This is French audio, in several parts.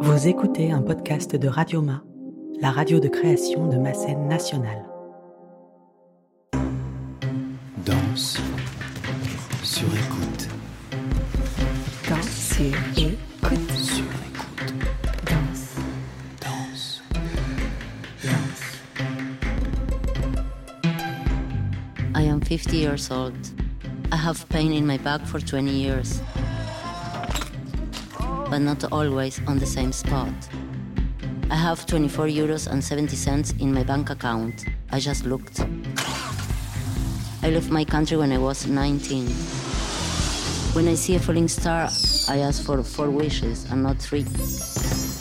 Vous écoutez un podcast de Radioma, la radio de création de ma scène nationale. Danse sur écoute. Danse sur écoute. Sur écoute. Danse. Danse. I am 50 years old. I have pain in my back for 20 years, but not always on the same spot. I have 24 euros and 70 cents in my bank account. I just looked. I left my country when I was 19. When I see a falling star, I ask for four wishes and not three.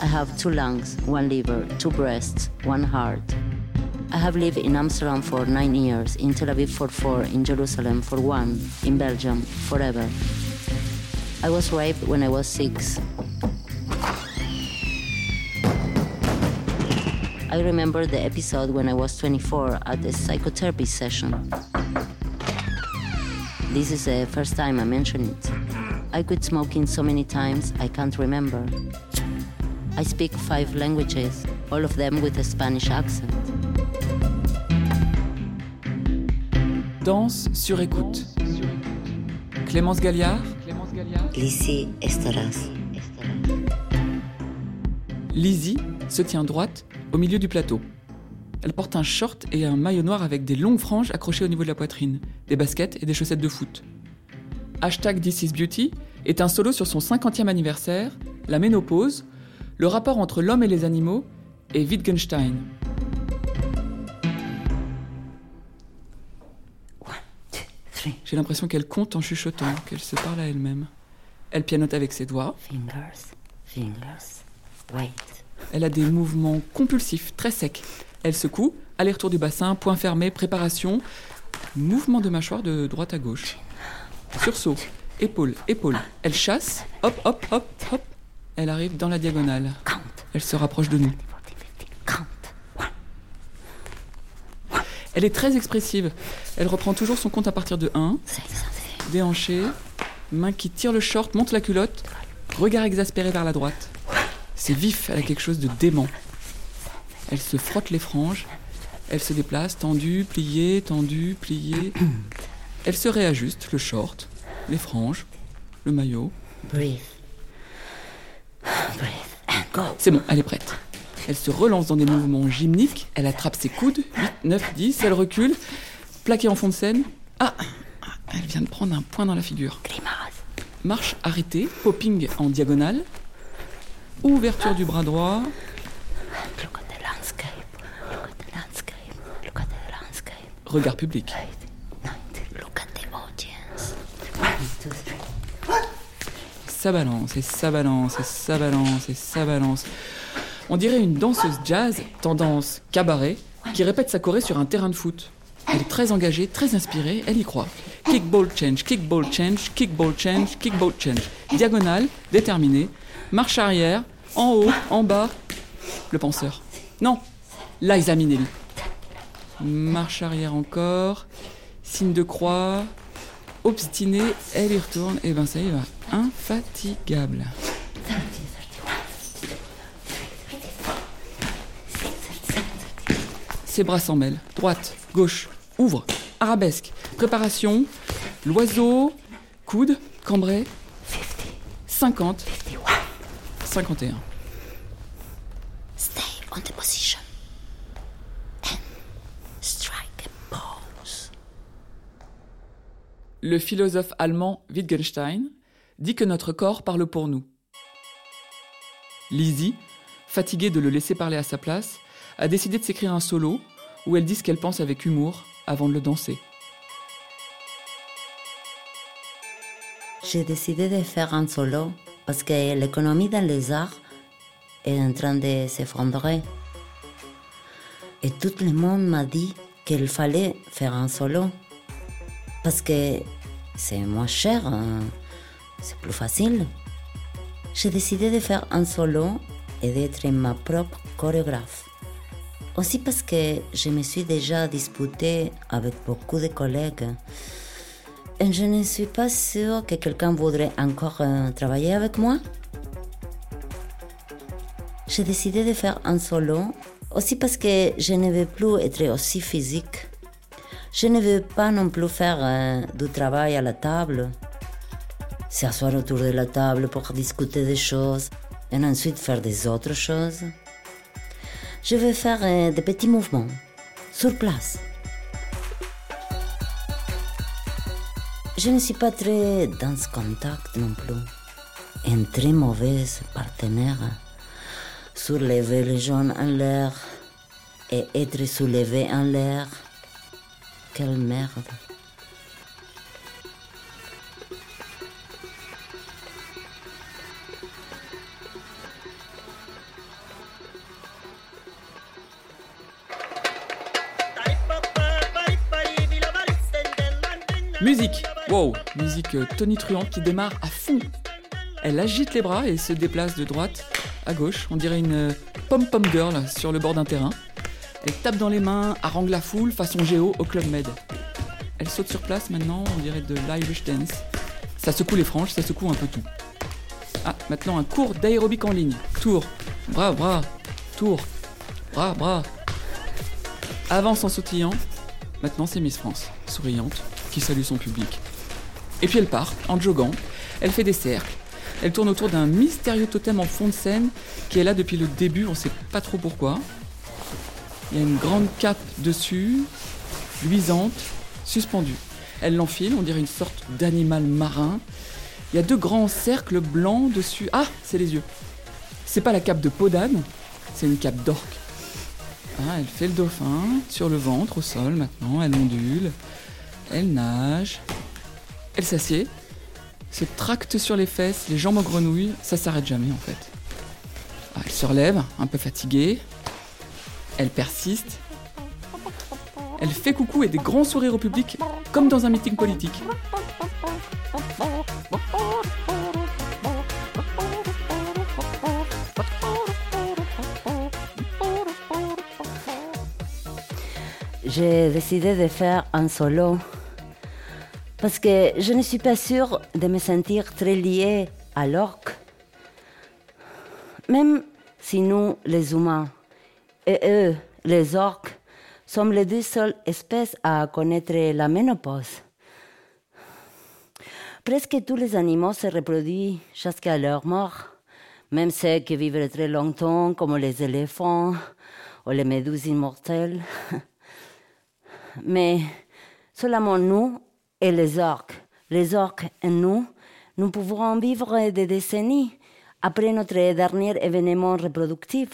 I have two lungs, one liver, two breasts, one heart. I have lived in Amsterdam for nine years, in Tel Aviv for four, in Jerusalem for one, in Belgium forever. I was raped when I was six. I remember the episode when I was 24 at a psychotherapy session. This is the first time I mention it. I quit smoking so many times I can't remember. I speak five languages, all of them with a Spanish accent. Danse sur écoute. Clémence Galliard, Lizzie Estaras. Lizzie se tient droite au milieu du plateau. Elle porte un short et un maillot noir avec des longues franges accrochées au niveau de la poitrine, des baskets et des chaussettes de foot. Hashtag This is Beauty est un solo sur son 50e anniversaire, la ménopause, le rapport entre l'homme et les animaux et Wittgenstein. J'ai l'impression qu'elle compte en chuchotant, qu'elle se parle à elle-même. Elle pianote avec ses doigts. Fingers, fingers. Wait. Elle a des mouvements compulsifs, très secs. Elle secoue, aller-retour du bassin, point fermé, préparation, mouvement de mâchoire de droite à gauche. Sursaut, épaule, épaule. Elle chasse, hop, hop, hop, hop. Elle arrive dans la diagonale. Elle se rapproche de nous. Elle est très expressive. Elle reprend toujours son compte à partir de 1, Six and six. déhanché, main qui tire le short, monte la culotte, regard exaspéré vers la droite. C'est vif, elle a quelque chose de dément. Elle se frotte les franges, elle se déplace, tendue, pliée, tendue, pliée. Elle se réajuste, le short, les franges, le maillot. Breathe. Breathe. And go. C'est bon, elle est prête. Elle se relance dans des mouvements gymniques, elle attrape ses coudes, 8, 9, 10, elle recule, plaquée en fond de scène. Ah, ah, elle vient de prendre un point dans la figure. Grimace. Marche arrêtée, popping en diagonale. Ouverture du bras droit. Regard public. Ça balance et ça balance et ça balance et ça balance. On dirait une danseuse jazz, tendance cabaret, qui répète sa choré sur un terrain de foot. Elle est très engagée, très inspirée, elle y croit. Kickball change, kickball change, kickball change, kickball change. Diagonale, déterminée, marche arrière, en haut, en bas. Le penseur. Non, Liza Minnelli. Marche arrière encore, signe de croix, obstiné, elle y retourne, et ben ça y va, infatigable. Ses bras s'en mêlent, droite, gauche, ouvre, arabesque, préparation, l'oiseau, coude, cambré, 50, 51. Stay on the position. And strike a pose. Le philosophe allemand Wittgenstein dit que notre corps parle pour nous. Lizzie, fatiguée de le laisser parler à sa place, a décidé de s'écrire un solo où elle dit ce qu'elle pense avec humour avant de le danser. J'ai décidé de faire un solo parce que l'économie dans les arts est en train de s'effondrer. Et tout le monde m'a dit qu'il fallait faire un solo parce que c'est moins cher, hein, c'est plus facile. J'ai décidé de faire un solo et d'être ma propre chorégraphe. Aussi parce que je me suis déjà disputée avec beaucoup de collègues. Et je ne suis pas sûre que quelqu'un voudrait encore euh, travailler avec moi. j'ai décidé de faire un solo, aussi parce que je ne veux plus être aussi physique. Je ne veux pas non plus faire euh, du travail à la table, s'asseoir autour de la table pour discuter des choses et ensuite faire des autres choses. Je veux faire euh, des petits mouvements sur place. Je ne suis pas très dans ce contact non plus. Un très mauvais partenaire. Soulever les jambes en l'air et être soulevé en l'air. Quelle merde. Musique Wow Musique euh, tonitruante qui démarre à fond. Elle agite les bras et se déplace de droite à gauche. On dirait une euh, pom-pom girl sur le bord d'un terrain. Elle tape dans les mains, harangue la foule façon géo au Club Med. Elle saute sur place maintenant, on dirait de l'Irish dance. Ça secoue les franges, ça secoue un peu tout. Ah, maintenant un cours d'aérobic en ligne. Tour, bras, bras, tour, bras, bras. Avance en sautillant. Maintenant c'est Miss France, souriante, qui salue son public. Et puis elle part, en joguant. Elle fait des cercles. Elle tourne autour d'un mystérieux totem en fond de scène qui est là depuis le début, on sait pas trop pourquoi. Il y a une grande cape dessus, luisante, suspendue. Elle l'enfile, on dirait une sorte d'animal marin. Il y a deux grands cercles blancs dessus. Ah, c'est les yeux. C'est pas la cape de peau c'est une cape d'orque. Ah, elle fait le dauphin sur le ventre, au sol maintenant, elle ondule, elle nage, elle s'assied, se tracte sur les fesses, les jambes en grenouille, ça s'arrête jamais en fait. Ah, elle se relève, un peu fatiguée, elle persiste, elle fait coucou et des grands sourires au public, comme dans un meeting politique. J'ai décidé de faire un solo parce que je ne suis pas sûre de me sentir très liée à l'orque. Même si nous, les humains, et eux, les orques, sommes les deux seules espèces à connaître la ménopause. Presque tous les animaux se reproduisent jusqu'à leur mort, même ceux qui vivent très longtemps, comme les éléphants ou les méduses immortelles. Mais seulement nous et les orques, les orques et nous, nous pouvons vivre des décennies après notre dernier événement reproductif.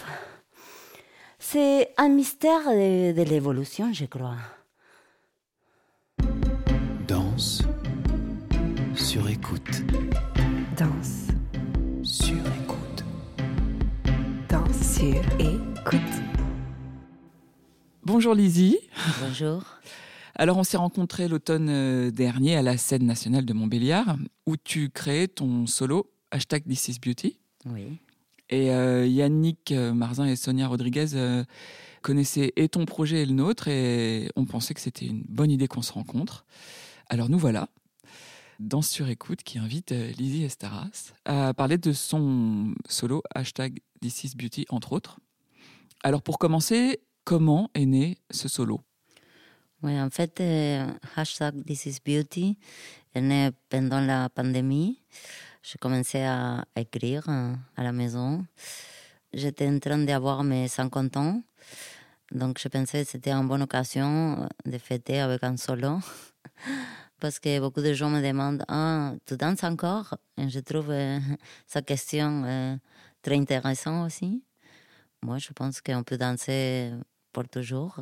C'est un mystère de, de l'évolution, je crois. Danse sur écoute. Danse, Sur écoute. danse sur écoute. Bonjour Lizzie. Bonjour. Alors on s'est rencontrés l'automne euh, dernier à la scène nationale de Montbéliard où tu créais ton solo hashtag This is Beauty. Oui. Et euh, Yannick euh, Marzin et Sonia Rodriguez euh, connaissaient et ton projet et le nôtre et on pensait que c'était une bonne idée qu'on se rencontre. Alors nous voilà, Danse sur écoute qui invite Lizzie Estaras à parler de son solo hashtag This is Beauty entre autres. Alors pour commencer, comment est né ce solo? Oui, en fait, euh, hashtag This is Beauty est né pendant la pandémie. J'ai commencé à écrire euh, à la maison. J'étais en train d'avoir mes 50 ans. Donc, je pensais que c'était une bonne occasion de fêter avec un solo. Parce que beaucoup de gens me demandent Ah, tu danses encore Et je trouve euh, sa question euh, très intéressante aussi. Moi, je pense qu'on peut danser pour toujours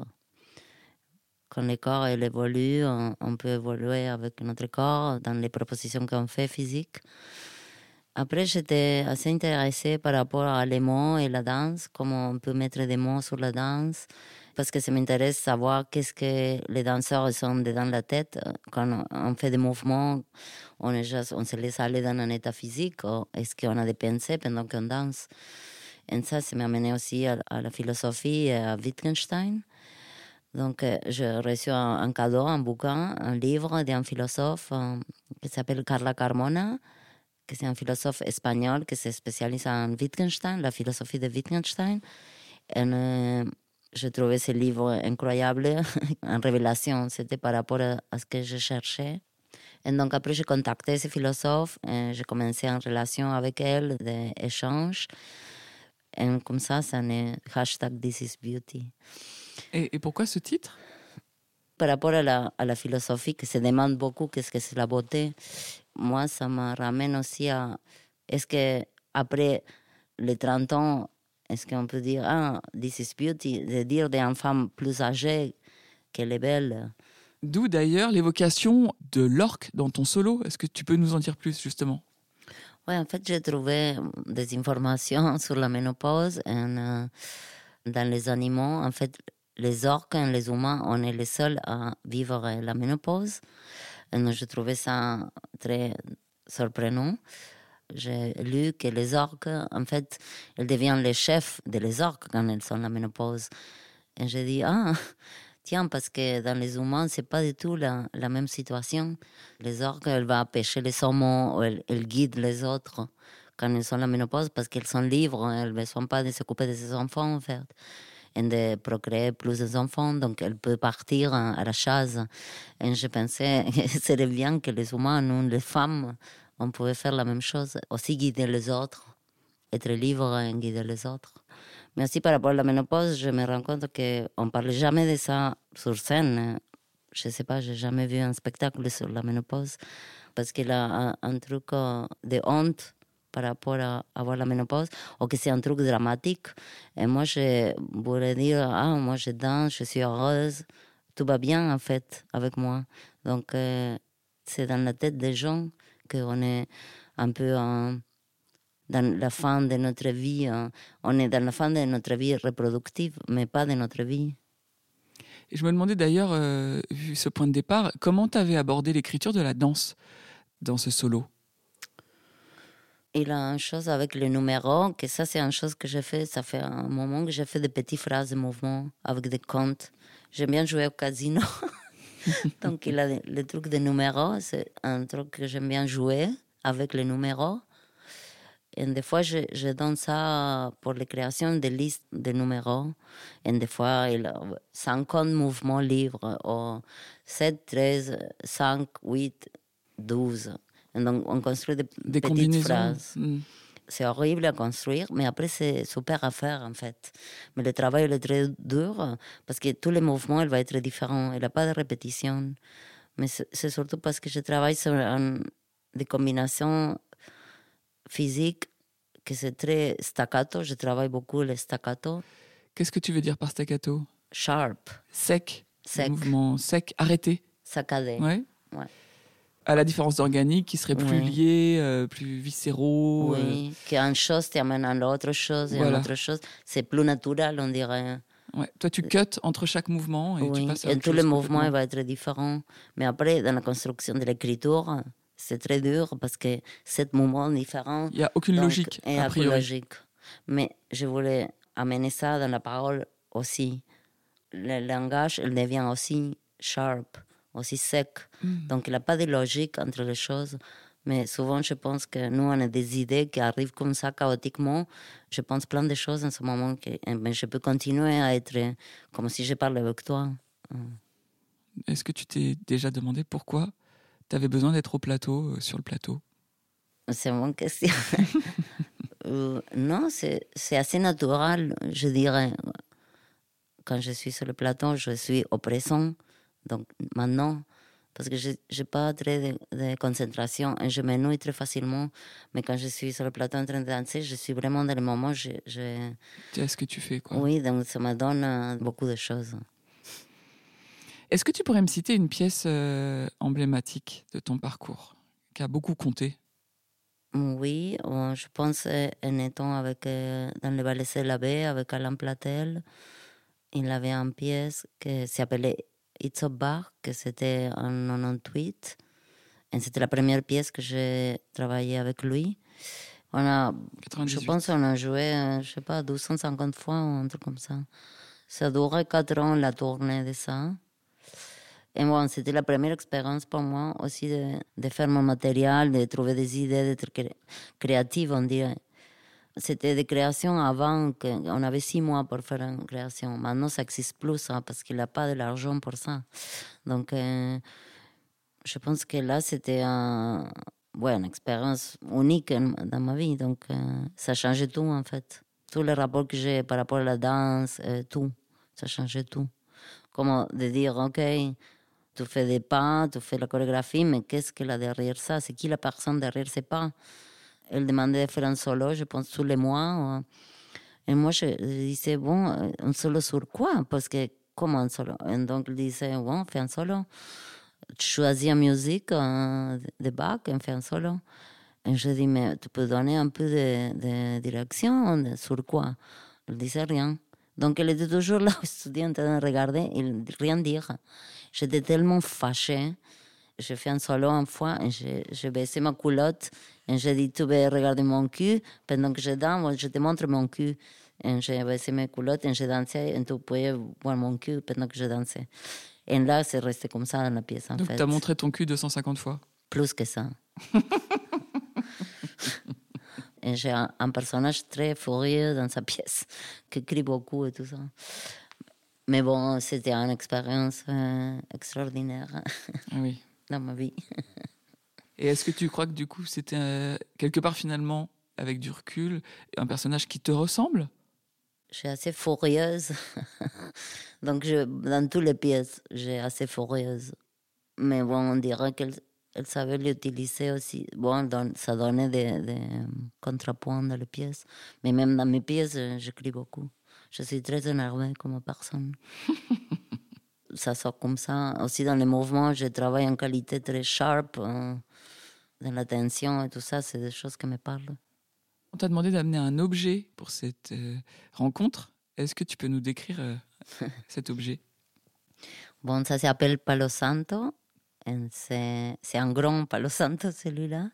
quand le corps il évolue, on, peut évoluer avec notre corps dans les propositions qu'on fait physiques. Après, j'étais assez intéressée par rapport à les mots et la danse, comment on peut mettre des mots sur la danse, parce que ça m'intéresse savoir qu'est-ce que les danseurs sont dans la tête quand on fait des mouvements. On, est on se laisse aller dans un état physique est-ce qu'on a des pensées pendant qu'on danse? Et ça, ça m'a amené aussi à, à la philosophie et à Wittgenstein. Donc, euh, j'ai reçu un, cadeau, un bouquin, un livre d'un philosophe euh, qui s'appelle Carla Carmona, que c'est un philosophe espagnol qui se spécialise en Wittgenstein, la philosophie de Wittgenstein. Et, euh, je trouvais ce livre incroyable, en révélation. C'était par rapport à, ce que je cherchais. Et donc après, j'ai contacté ce philosophe, j'ai commencé en relation avec elle, des échanges. Et comme ça, ça n'est hashtag This is Beauty. Et, et pourquoi ce titre? Par rapport à la, à la philosophie qui se demande beaucoup qu'est-ce que c'est la beauté, moi, ça me ramène aussi à est-ce que après les 30 ans, est-ce qu'on peut dire ah, This is Beauty, de dire d'une femme plus âgée qu'elle est belle D'où d'ailleurs l'évocation de l'orque dans ton solo. Est-ce que tu peux nous en dire plus justement? Oui, en fait, j'ai trouvé des informations sur la ménopause et, euh, dans les animaux. En fait, les orques les humains, on est les seuls à vivre la ménopause. Et je trouvais ça très surprenant. J'ai lu que les orques, en fait, elles deviennent les chefs des orques quand elles sont la ménopause. Et j'ai dit, ah, tiens, parce que dans les humains, c'est pas du tout la, même situation. Les orques, elles vont pêcher les saumons, elles, guident les autres quand elles sont la ménopause parce qu'elles sont libres, elles ne besoin pas de s'occuper de ses enfants, en fait et de procréer plus d'enfants, donc elle peut partir à la chasse. Et je pensais que serait bien que les humains, nous, les femmes, on pouvait faire la même chose, aussi guider les autres, être libre et guider les autres. Mais aussi par rapport à la ménopause, je me rends compte qu'on ne parle jamais de ça sur scène. Je ne sais pas, j'ai jamais vu un spectacle sur la ménopause parce qu'il a un, un truc de honte par rapport à avoir la ménopause ou que c'est un truc dramatique. Et moi, je voulais dire, ah, moi, je danse, je suis heureuse, tout va bien, en fait, avec moi. Donc, euh, c'est dans la tête des gens qu'on est un peu dans la fin de notre vie. On est dans la fin de notre vie reproductive, mais pas de notre vie. Et je me demandais d'ailleurs, euh, vu ce point de départ, comment tu avais abordé l'écriture de la danse dans ce solo? Il a une chose avec le numéro, que ça c'est une chose que j'ai fait, ça fait un moment que j'ai fait des petites phrases de mouvement avec des comptes. J'aime bien jouer au casino. Donc il a le, le truc des numéros, c'est un truc que j'aime bien jouer avec les numéros. Et des fois, je, donne ça pour la création de listes de numéros. Et des fois, il a 50 mouvements libres, ou 7, 13, 5, 8, 12. Donc, on construit des, Des petites phrases. Hmm. C'est horrible à construire, mais après, c'est super à faire, en fait. Mais le travail il est très dur parce que tous les mouvements, il va être différent. Il n'y a pas de répétition. Mais c'est surtout parce que je travaille sur un- des combinaisons physiques que c'est très staccato. Je travaille beaucoup le staccato. Qu'est-ce que tu veux dire par staccato? Sharp, Sec. Sec. Mouvement sec, arrêté. saccadé. Ouais. Ouais. À la différence d'organique qui serait plus Ouais. lié, euh, plus viscéraux. euh, Oui, qu'une chose t'amène à l'autre chose et à Voilà. l'autre chose. C'est plus naturel, on dirait. ouais. Toi, tu cuts entre chaque mouvement et tu oui, passes à et chose les mouvements il va être différent. Mais après, dans la construction de l'écriture, c'est très dur parce que sept mouvements différents. Il n'y a aucune donc, logique, Et a aucune logique. Mais je voulais amener ça dans la parole aussi. Le langage, il devient aussi sharp, aussi sec. Mm. Donc, il n'y a pas de logique entre les choses. Mais souvent, je pense que nous, on a des idées qui arrivent comme ça chaotiquement. Je pense plein de choses en ce moment que eh ben, je peux continuer à être comme si je parlais avec toi. Est-ce que tu t'es déjà demandé pourquoi tu avais besoin d'être au plateau, euh, sur le plateau? C'est bonne question. Euh, non, c'est c'est assez naturel, je dirais. Quand je suis sur le plateau, je suis au présent. Donc maintenant, parce que je n'ai pas très de, de concentration et je m'ennuie très facilement. Mais quand je suis sur le plateau en train de danser, je suis vraiment dans le moment. Je, je... Tu sais ce que tu fais, quoi. Oui, donc ça me donne euh, beaucoup de choses. Est-ce que tu pourrais me citer une pièce euh, emblématique de ton parcours qui a beaucoup compté? Oui, euh, je pense en étant avec, dans le ballet de la baie avec Alain Platel, il avait une pièce qui s'appelait It's a Bar, que c'était en 98. Et c'était la première pièce que j'ai travaillé avec lui. On a, 98. je pense qu'on a joué, euh, je sais pas, 250 fois ou un truc comme ça. Ça durait quatre ans la tournée de ça. Et bon, c'était la première expérience pour moi aussi de, de faire mon matériel, de trouver des idées, d'être cré- créative, on dirait. C'était des créations avant, que- on avait six mois pour faire une création. Maintenant, ça n'existe plus, ça, parce qu'il n'y a pas de l'argent pour ça. Donc, euh, je pense que là, c'était ouais, une expérience unique dans ma vie. Donc, euh, ça changeait tout, en fait. Tous les rapports que j'ai par rapport à la danse, euh, tout. Ça changeait tout. Comment de dire, OK, tu fais des pas, tu fais la chorégraphie, mais qu'est-ce qu'il a derrière ça? C'est qui la personne derrière ces pas? Elle demandait de faire un solo, je pense, tous les mois. Et moi, je disais, bon, euh, un solo sur quoi Parce que, comment un solo? Et donc, il disait, bon, fais un solo. Choisis une musique euh, de Bach et fais un solo. Et je dis, mais tu peux donner un peu de, direction sur quoi Il disait rien. Donc, elle était toujours là, étudiante, en de regarder, et rien dire. J'étais tellement fâchée. J'ai fait un solo une fois, et j'ai baissé ma culotte, et j'ai dit, tu veux regarder mon cul pendant que je danse, moi, je te montre mon cul. Et j'ai baissé mes culottes, et j'ai dansé, et tu pouvais voir mon cul pendant que je dansais. Et là, c'est resté comme ça dans la pièce, en Donc fait. t'as montré ton cul 250 fois. Plus que ça. et j'ai un, un personnage très furieux dans sa pièce, qui crie beaucoup et tout ça. Mais bon, c'était une expérience euh, extraordinaire Ah oui. dans ma vie. Et est-ce que tu crois que du coup c'était euh, quelque part finalement, avec du recul, un personnage qui te ressemble? Je suis assez furieuse. Donc, je, dans toutes les pièces, j'ai assez furieuse. Mais bon, on dirait qu'elle elle savait l'utiliser aussi. Bon, don- ça donnait des, des contrepoints dans les pièces. Mais même dans mes pièces, euh, j'écris beaucoup. Je suis très énervée comme personne. ça sort comme ça. Aussi dans les mouvements, je travaille en qualité très sharp. euh, dans la tension et tout ça, c'est des choses qui me parlent. On t'a demandé d'amener un objet pour cette euh, rencontre. Est-ce que tu peux nous décrire euh, cet objet? Bon, ça s'appelle Palo Santo. Et C'est un grand Palo Santo, celui-là.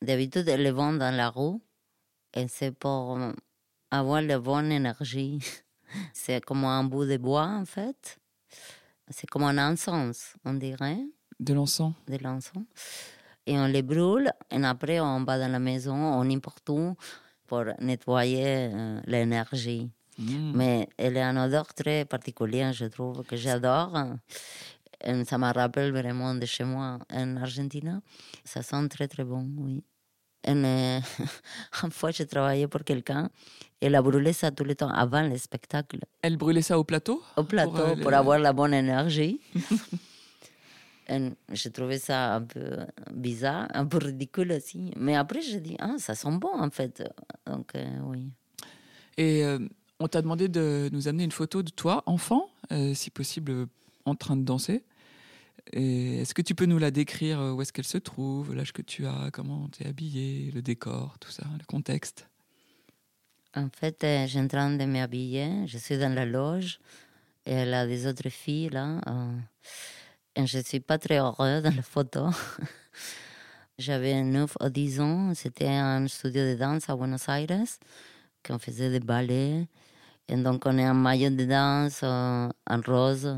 D'habitude, ils le vendent dans la rue. Et c'est pour avoir la bonne énergie. C'est comme un bout de bois, en fait. C'est comme un encens, on dirait, De l'encens de l'encens. Et on les brûle. Et après, on va dans la maison, on n'importe où, pour nettoyer euh, l'énergie. Mmh. Mais elle a une odeur très particulière, je trouve, que j'adore. Et Ça me rappelle vraiment de chez moi en Argentine. Ça sent très très bon, oui. Et, euh, une fois, j'ai travaillé pour quelqu'un. Elle a brûlé ça tout le temps avant le spectacle. Elle brûlait ça au plateau? Au plateau, euh, pour, avoir la bonne énergie. J'ai trouvé ça un peu bizarre, un peu ridicule aussi. Mais après, j'ai dit, ah, ça sent bon en fait. Donc, euh, oui. Et euh, on t'a demandé de nous amener une photo de toi, enfant, euh, si possible, en train de danser. Est-ce que tu peux nous la décrire Où est-ce qu'elle se trouve L'âge que tu as Comment tu es habillée Le décor Tout ça Le contexte? En fait, euh, j'ai en train de m'habiller. Je suis dans la loge. Et elle a des autres filles là. Je ne suis pas très heureuse dans la photo. J'avais 9 ou 10 ans. C'était un studio de danse à Buenos Aires. Qu'on faisait des ballets. Et donc, on est en maillot de danse euh, en rose.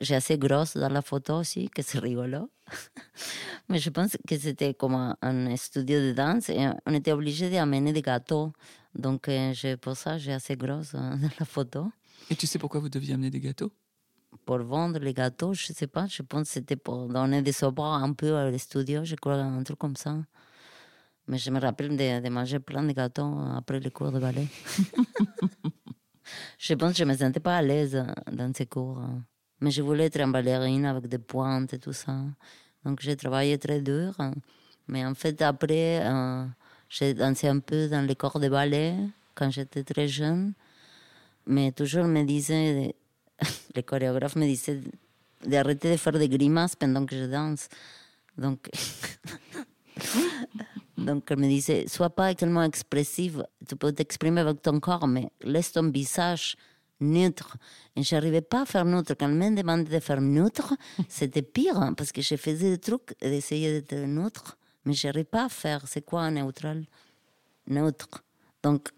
J'ai assez grosse dans la photo aussi, que c'est rigolo. Mais je pense que c'était comme un, studio de danse on était obligé d'amener des gâteaux. Donc, euh, pour ça, j'ai assez grosse euh, dans la photo. Et tu sais pourquoi vous deviez amener des gâteaux? Pour vendre les gâteaux, je sais pas, je pense que c'était pour donner des sobres un peu à studio, je crois, un truc comme ça. Mais je me rappelle de, manger plein de gâteaux après les cours de ballet. je pense que je me sentais pas à l'aise dans ces cours. Mais je voulais être une ballerine avec des pointes et tout ça. Donc j'ai travaillé très dur. Mais en fait, après, euh, j'ai dansé un peu dans les corps de ballet quand j'étais très jeune. Mais toujours me disait, les chorégraphes me disaient d'arrêter de faire des grimaces pendant que je danse. Donc, donc elle me disait, sois pas tellement expressive, tu peux t'exprimer avec ton corps, mais laisse ton visage neutre. Et j'arrivais pas à faire neutre. Quand elle me demandait de faire neutre, c'était pire, hein, parce que je faisais des trucs et d'essayer d'être neutre, mais j'arrivais pas à faire. C'est quoi un neutral? Neutre. Donc,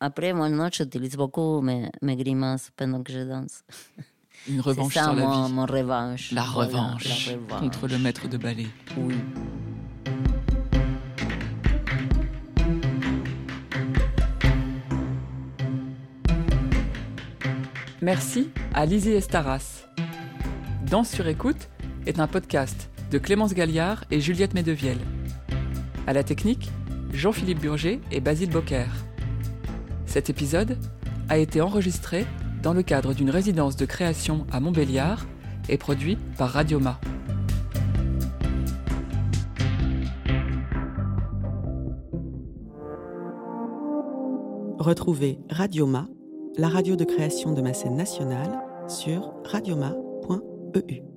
après, moi, non, j'utilise beaucoup mes, mes grimaces pendant que je danse. Une revanche C'est ça sur la mon, vie. mon revanche. La Voilà, revanche, la revanche. contre le maître de ballet. Oui. Merci à Lizzie Estaras. Danse sur écoute est un podcast de Clémence Galliard et Juliette Medevielle. À la technique, Jean-Philippe Burger et Basile Bocquer. Cet épisode a été enregistré dans le cadre d'une résidence de création à Montbéliard et produit par Radioma. Retrouvez Radioma, la radio de création de ma scène nationale, sur radioma.eu.